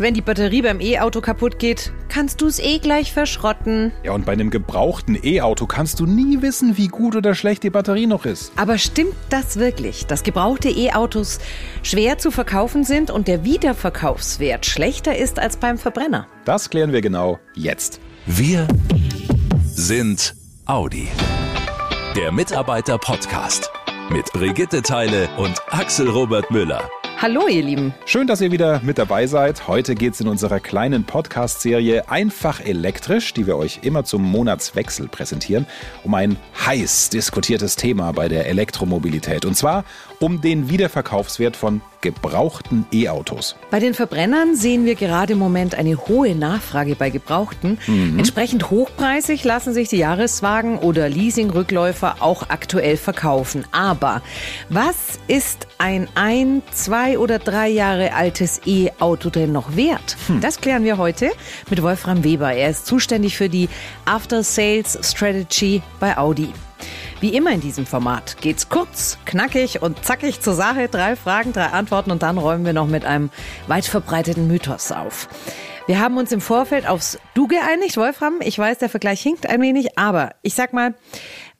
wenn die Batterie beim E-Auto kaputt geht, kannst du es eh gleich verschrotten. Ja, und bei einem gebrauchten E-Auto kannst du nie wissen, wie gut oder schlecht die Batterie noch ist. Aber stimmt das wirklich, dass gebrauchte E-Autos schwer zu verkaufen sind und der Wiederverkaufswert schlechter ist als beim Verbrenner? Das klären wir genau jetzt. Wir sind Audi. Der Mitarbeiter-Podcast mit Brigitte Teile und Axel Robert Müller. Hallo, ihr Lieben. Schön, dass ihr wieder mit dabei seid. Heute geht es in unserer kleinen Podcast-Serie Einfach elektrisch, die wir euch immer zum Monatswechsel präsentieren, um ein heiß diskutiertes Thema bei der Elektromobilität. Und zwar um den Wiederverkaufswert von gebrauchten E-Autos. Bei den Verbrennern sehen wir gerade im Moment eine hohe Nachfrage bei Gebrauchten. Mhm. Entsprechend hochpreisig lassen sich die Jahreswagen oder Leasingrückläufer auch aktuell verkaufen. Aber was ist ein ein, zwei oder drei Jahre altes E-Auto denn noch wert? Hm. Das klären wir heute mit Wolfram Weber. Er ist zuständig für die After Sales Strategy bei Audi. Wie immer in diesem Format geht's kurz, knackig und zackig zur Sache. Drei Fragen, drei Antworten und dann räumen wir noch mit einem weit verbreiteten Mythos auf. Wir haben uns im Vorfeld aufs Du geeinigt, Wolfram. Ich weiß, der Vergleich hinkt ein wenig, aber ich sag mal,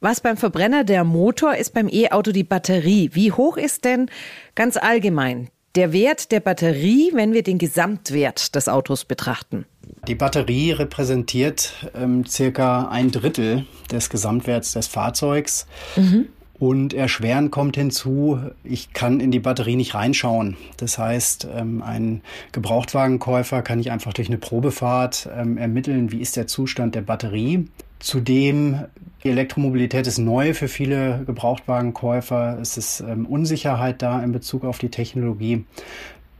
was beim Verbrenner der Motor ist, beim E-Auto die Batterie. Wie hoch ist denn ganz allgemein der Wert der Batterie, wenn wir den Gesamtwert des Autos betrachten? Die Batterie repräsentiert ähm, circa ein Drittel des Gesamtwerts des Fahrzeugs. Mhm. Und erschweren kommt hinzu, ich kann in die Batterie nicht reinschauen. Das heißt, ähm, ein Gebrauchtwagenkäufer kann nicht einfach durch eine Probefahrt ähm, ermitteln, wie ist der Zustand der Batterie. Zudem, die Elektromobilität ist neu für viele Gebrauchtwagenkäufer. Es ist ähm, Unsicherheit da in Bezug auf die Technologie.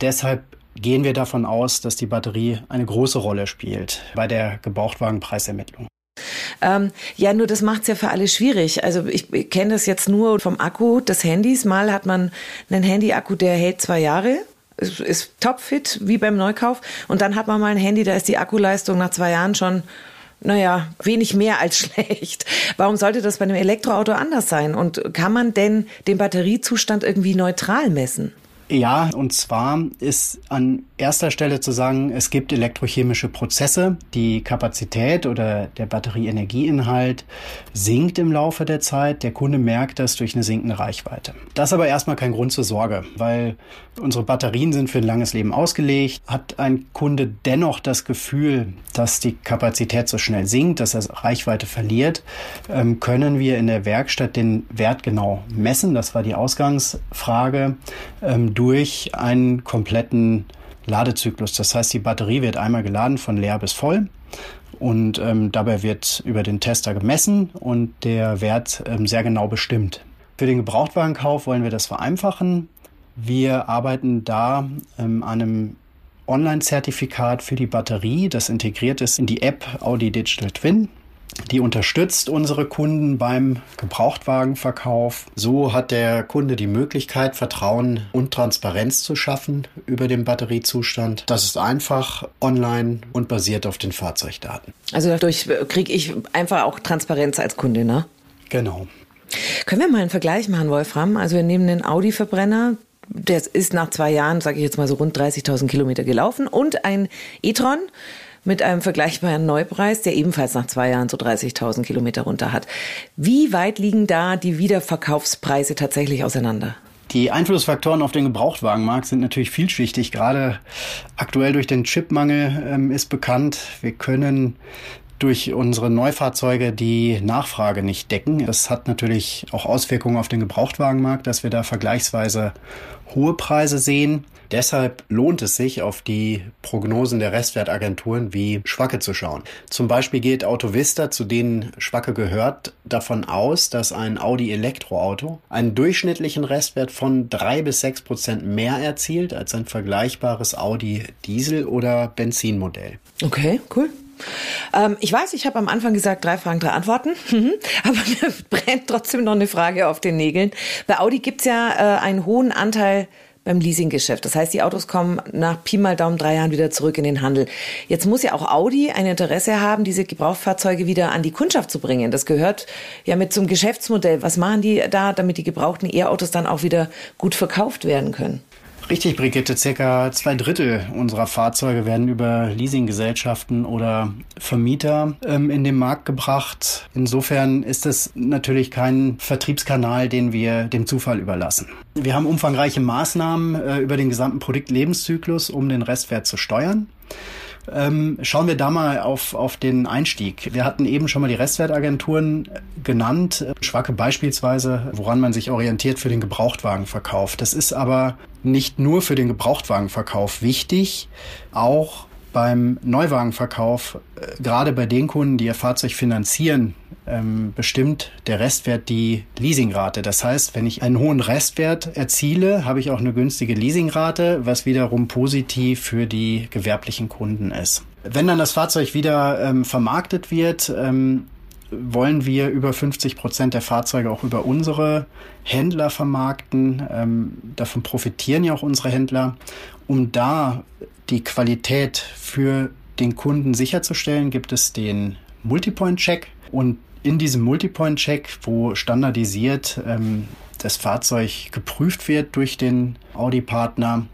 Deshalb gehen wir davon aus, dass die Batterie eine große Rolle spielt bei der Gebrauchtwagenpreisermittlung. Ähm, ja, nur das macht es ja für alle schwierig. Also ich, ich kenne das jetzt nur vom Akku des Handys. Mal hat man einen Handy-Akku, der hält zwei Jahre ist, ist topfit, wie beim Neukauf. Und dann hat man mal ein Handy, da ist die Akkuleistung nach zwei Jahren schon naja, wenig mehr als schlecht. Warum sollte das bei einem Elektroauto anders sein? Und kann man denn den Batteriezustand irgendwie neutral messen? Ja, und zwar ist an erster Stelle zu sagen, es gibt elektrochemische Prozesse. Die Kapazität oder der Batterieenergieinhalt sinkt im Laufe der Zeit. Der Kunde merkt das durch eine sinkende Reichweite. Das ist aber erstmal kein Grund zur Sorge, weil unsere Batterien sind für ein langes Leben ausgelegt. Hat ein Kunde dennoch das Gefühl, dass die Kapazität so schnell sinkt, dass er Reichweite verliert, ähm, können wir in der Werkstatt den Wert genau messen. Das war die Ausgangsfrage ähm, durch einen kompletten Ladezyklus. Das heißt, die Batterie wird einmal geladen von leer bis voll. Und ähm, dabei wird über den Tester gemessen und der Wert ähm, sehr genau bestimmt. Für den Gebrauchtwagenkauf wollen wir das vereinfachen. Wir arbeiten da ähm, an einem Online-Zertifikat für die Batterie, das integriert ist in die App Audi Digital Twin. Die unterstützt unsere Kunden beim Gebrauchtwagenverkauf. So hat der Kunde die Möglichkeit, Vertrauen und Transparenz zu schaffen über den Batteriezustand. Das ist einfach online und basiert auf den Fahrzeugdaten. Also dadurch kriege ich einfach auch Transparenz als Kunde, ne? Genau. Können wir mal einen Vergleich machen, Wolfram? Also wir nehmen den Audi-Verbrenner, der ist nach zwei Jahren, sage ich jetzt mal so rund 30.000 Kilometer gelaufen und ein e-tron mit einem vergleichbaren Neupreis, der ebenfalls nach zwei Jahren so 30.000 Kilometer runter hat. Wie weit liegen da die Wiederverkaufspreise tatsächlich auseinander? Die Einflussfaktoren auf den Gebrauchtwagenmarkt sind natürlich vielschichtig. Gerade aktuell durch den Chipmangel ähm, ist bekannt, wir können durch unsere Neufahrzeuge die Nachfrage nicht decken. Das hat natürlich auch Auswirkungen auf den Gebrauchtwagenmarkt, dass wir da vergleichsweise hohe Preise sehen. Deshalb lohnt es sich, auf die Prognosen der Restwertagenturen wie Schwacke zu schauen. Zum Beispiel geht Autovista, zu denen Schwacke gehört, davon aus, dass ein Audi Elektroauto einen durchschnittlichen Restwert von drei bis sechs Prozent mehr erzielt als ein vergleichbares Audi Diesel- oder Benzinmodell. Okay, cool. Ähm, ich weiß, ich habe am Anfang gesagt, drei Fragen, drei Antworten. Aber mir brennt trotzdem noch eine Frage auf den Nägeln. Bei Audi gibt's ja äh, einen hohen Anteil beim Leasinggeschäft. Das heißt, die Autos kommen nach Pi mal Daumen drei Jahren wieder zurück in den Handel. Jetzt muss ja auch Audi ein Interesse haben, diese Gebrauchtfahrzeuge wieder an die Kundschaft zu bringen. Das gehört ja mit zum Geschäftsmodell. Was machen die da, damit die gebrauchten E-Autos dann auch wieder gut verkauft werden können? Richtig, Brigitte. Circa zwei Drittel unserer Fahrzeuge werden über Leasinggesellschaften oder Vermieter ähm, in den Markt gebracht. Insofern ist es natürlich kein Vertriebskanal, den wir dem Zufall überlassen. Wir haben umfangreiche Maßnahmen äh, über den gesamten Produktlebenszyklus, um den Restwert zu steuern. Ähm, schauen wir da mal auf, auf den Einstieg. Wir hatten eben schon mal die Restwertagenturen genannt. Schwacke beispielsweise, woran man sich orientiert für den Gebrauchtwagenverkauf. Das ist aber nicht nur für den Gebrauchtwagenverkauf wichtig, auch beim Neuwagenverkauf, äh, gerade bei den Kunden, die ihr Fahrzeug finanzieren, ähm, bestimmt der Restwert die Leasingrate. Das heißt, wenn ich einen hohen Restwert erziele, habe ich auch eine günstige Leasingrate, was wiederum positiv für die gewerblichen Kunden ist. Wenn dann das Fahrzeug wieder ähm, vermarktet wird, ähm, wollen wir über 50 Prozent der Fahrzeuge auch über unsere Händler vermarkten. Ähm, davon profitieren ja auch unsere Händler. Um da die Qualität für den Kunden sicherzustellen, gibt es den Multipoint-Check. Und in diesem Multipoint-Check, wo standardisiert ähm, das Fahrzeug geprüft wird durch den Audi-Partner,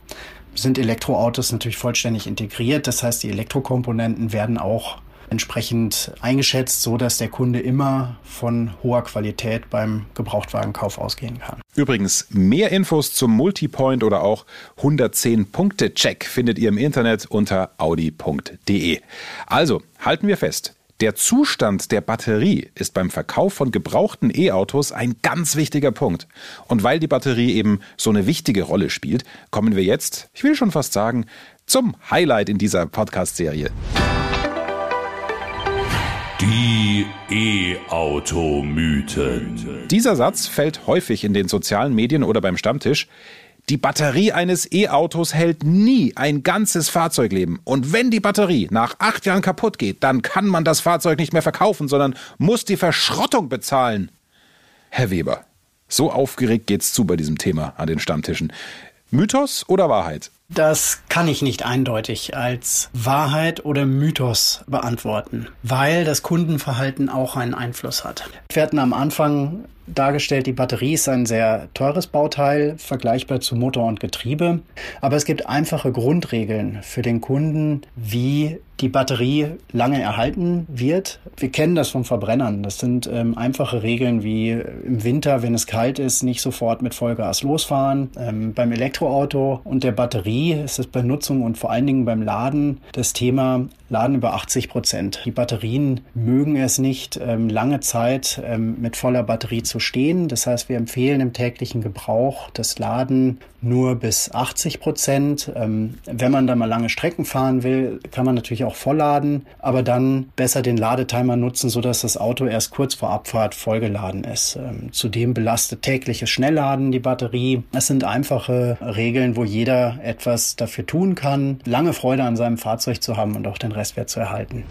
sind Elektroautos natürlich vollständig integriert. Das heißt, die Elektrokomponenten werden auch entsprechend eingeschätzt, so dass der Kunde immer von hoher Qualität beim Gebrauchtwagenkauf ausgehen kann. Übrigens, mehr Infos zum Multipoint oder auch 110 Punkte Check findet ihr im Internet unter audi.de. Also, halten wir fest. Der Zustand der Batterie ist beim Verkauf von gebrauchten E-Autos ein ganz wichtiger Punkt. Und weil die Batterie eben so eine wichtige Rolle spielt, kommen wir jetzt, ich will schon fast sagen, zum Highlight in dieser Podcast-Serie. Die E-Auto-Mythen. Dieser Satz fällt häufig in den sozialen Medien oder beim Stammtisch. Die Batterie eines E-Autos hält nie ein ganzes Fahrzeugleben. Und wenn die Batterie nach acht Jahren kaputt geht, dann kann man das Fahrzeug nicht mehr verkaufen, sondern muss die Verschrottung bezahlen. Herr Weber, so aufgeregt geht's zu bei diesem Thema an den Stammtischen. Mythos oder Wahrheit? Das kann ich nicht eindeutig als Wahrheit oder Mythos beantworten, weil das Kundenverhalten auch einen Einfluss hat. Wir hatten am Anfang dargestellt, die Batterie ist ein sehr teures Bauteil, vergleichbar zu Motor und Getriebe. Aber es gibt einfache Grundregeln für den Kunden, wie die Batterie lange erhalten wird. Wir kennen das von Verbrennern. Das sind ähm, einfache Regeln wie im Winter, wenn es kalt ist, nicht sofort mit Vollgas losfahren. Ähm, beim Elektroauto und der Batterie ist es bei Nutzung und vor allen Dingen beim Laden das Thema Laden über 80 Prozent. Die Batterien mögen es nicht, ähm, lange Zeit ähm, mit voller Batterie zu stehen. Das heißt, wir empfehlen im täglichen Gebrauch das Laden nur bis 80 Prozent. Ähm, wenn man da mal lange Strecken fahren will, kann man natürlich auch vollladen, aber dann besser den Ladetimer nutzen, sodass das Auto erst kurz vor Abfahrt vollgeladen ist. Zudem belastet tägliches Schnellladen die Batterie. Es sind einfache Regeln, wo jeder etwas dafür tun kann, lange Freude an seinem Fahrzeug zu haben und auch den Rest Preiswert zu erhalten.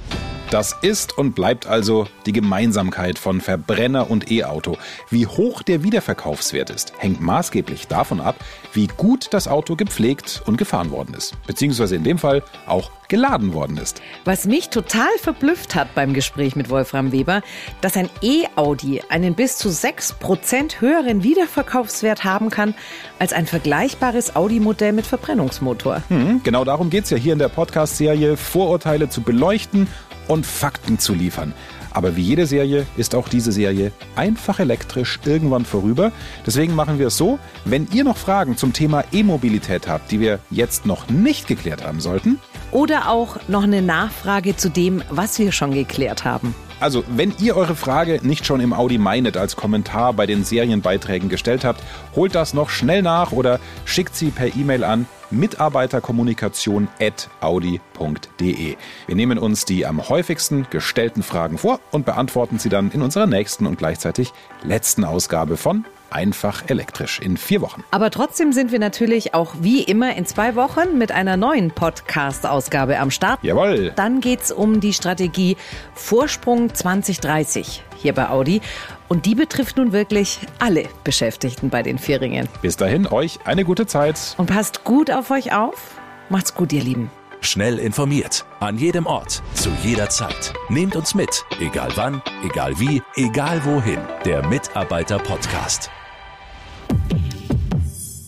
Das ist und bleibt also die Gemeinsamkeit von Verbrenner und E-Auto. Wie hoch der Wiederverkaufswert ist, hängt maßgeblich davon ab, wie gut das Auto gepflegt und gefahren worden ist. Beziehungsweise in dem Fall auch geladen worden ist. Was mich total verblüfft hat beim Gespräch mit Wolfram Weber, dass ein E-Audi einen bis zu 6% höheren Wiederverkaufswert haben kann als ein vergleichbares Audi-Modell mit Verbrennungsmotor. Hm, genau darum geht es ja hier in der Podcast-Serie, Vorurteile zu beleuchten und Fakten zu liefern. Aber wie jede Serie ist auch diese Serie einfach elektrisch irgendwann vorüber. Deswegen machen wir es so, wenn ihr noch Fragen zum Thema E-Mobilität habt, die wir jetzt noch nicht geklärt haben sollten. Oder auch noch eine Nachfrage zu dem, was wir schon geklärt haben. Also, wenn ihr eure Frage nicht schon im Audi Meinet als Kommentar bei den Serienbeiträgen gestellt habt, holt das noch schnell nach oder schickt sie per E-Mail an mitarbeiterkommunikation.audi.de. Wir nehmen uns die am häufigsten gestellten Fragen vor und beantworten sie dann in unserer nächsten und gleichzeitig letzten Ausgabe von einfach elektrisch in vier Wochen. Aber trotzdem sind wir natürlich auch wie immer in zwei Wochen mit einer neuen Podcast-Ausgabe am Start. Jawohl. Dann geht es um die Strategie Vorsprung 2030 hier bei Audi. Und die betrifft nun wirklich alle Beschäftigten bei den Vierringen. Bis dahin, euch eine gute Zeit. Und passt gut auf euch auf. Macht's gut, ihr Lieben. Schnell informiert, an jedem Ort, zu jeder Zeit. Nehmt uns mit, egal wann, egal wie, egal wohin. Der Mitarbeiter-Podcast.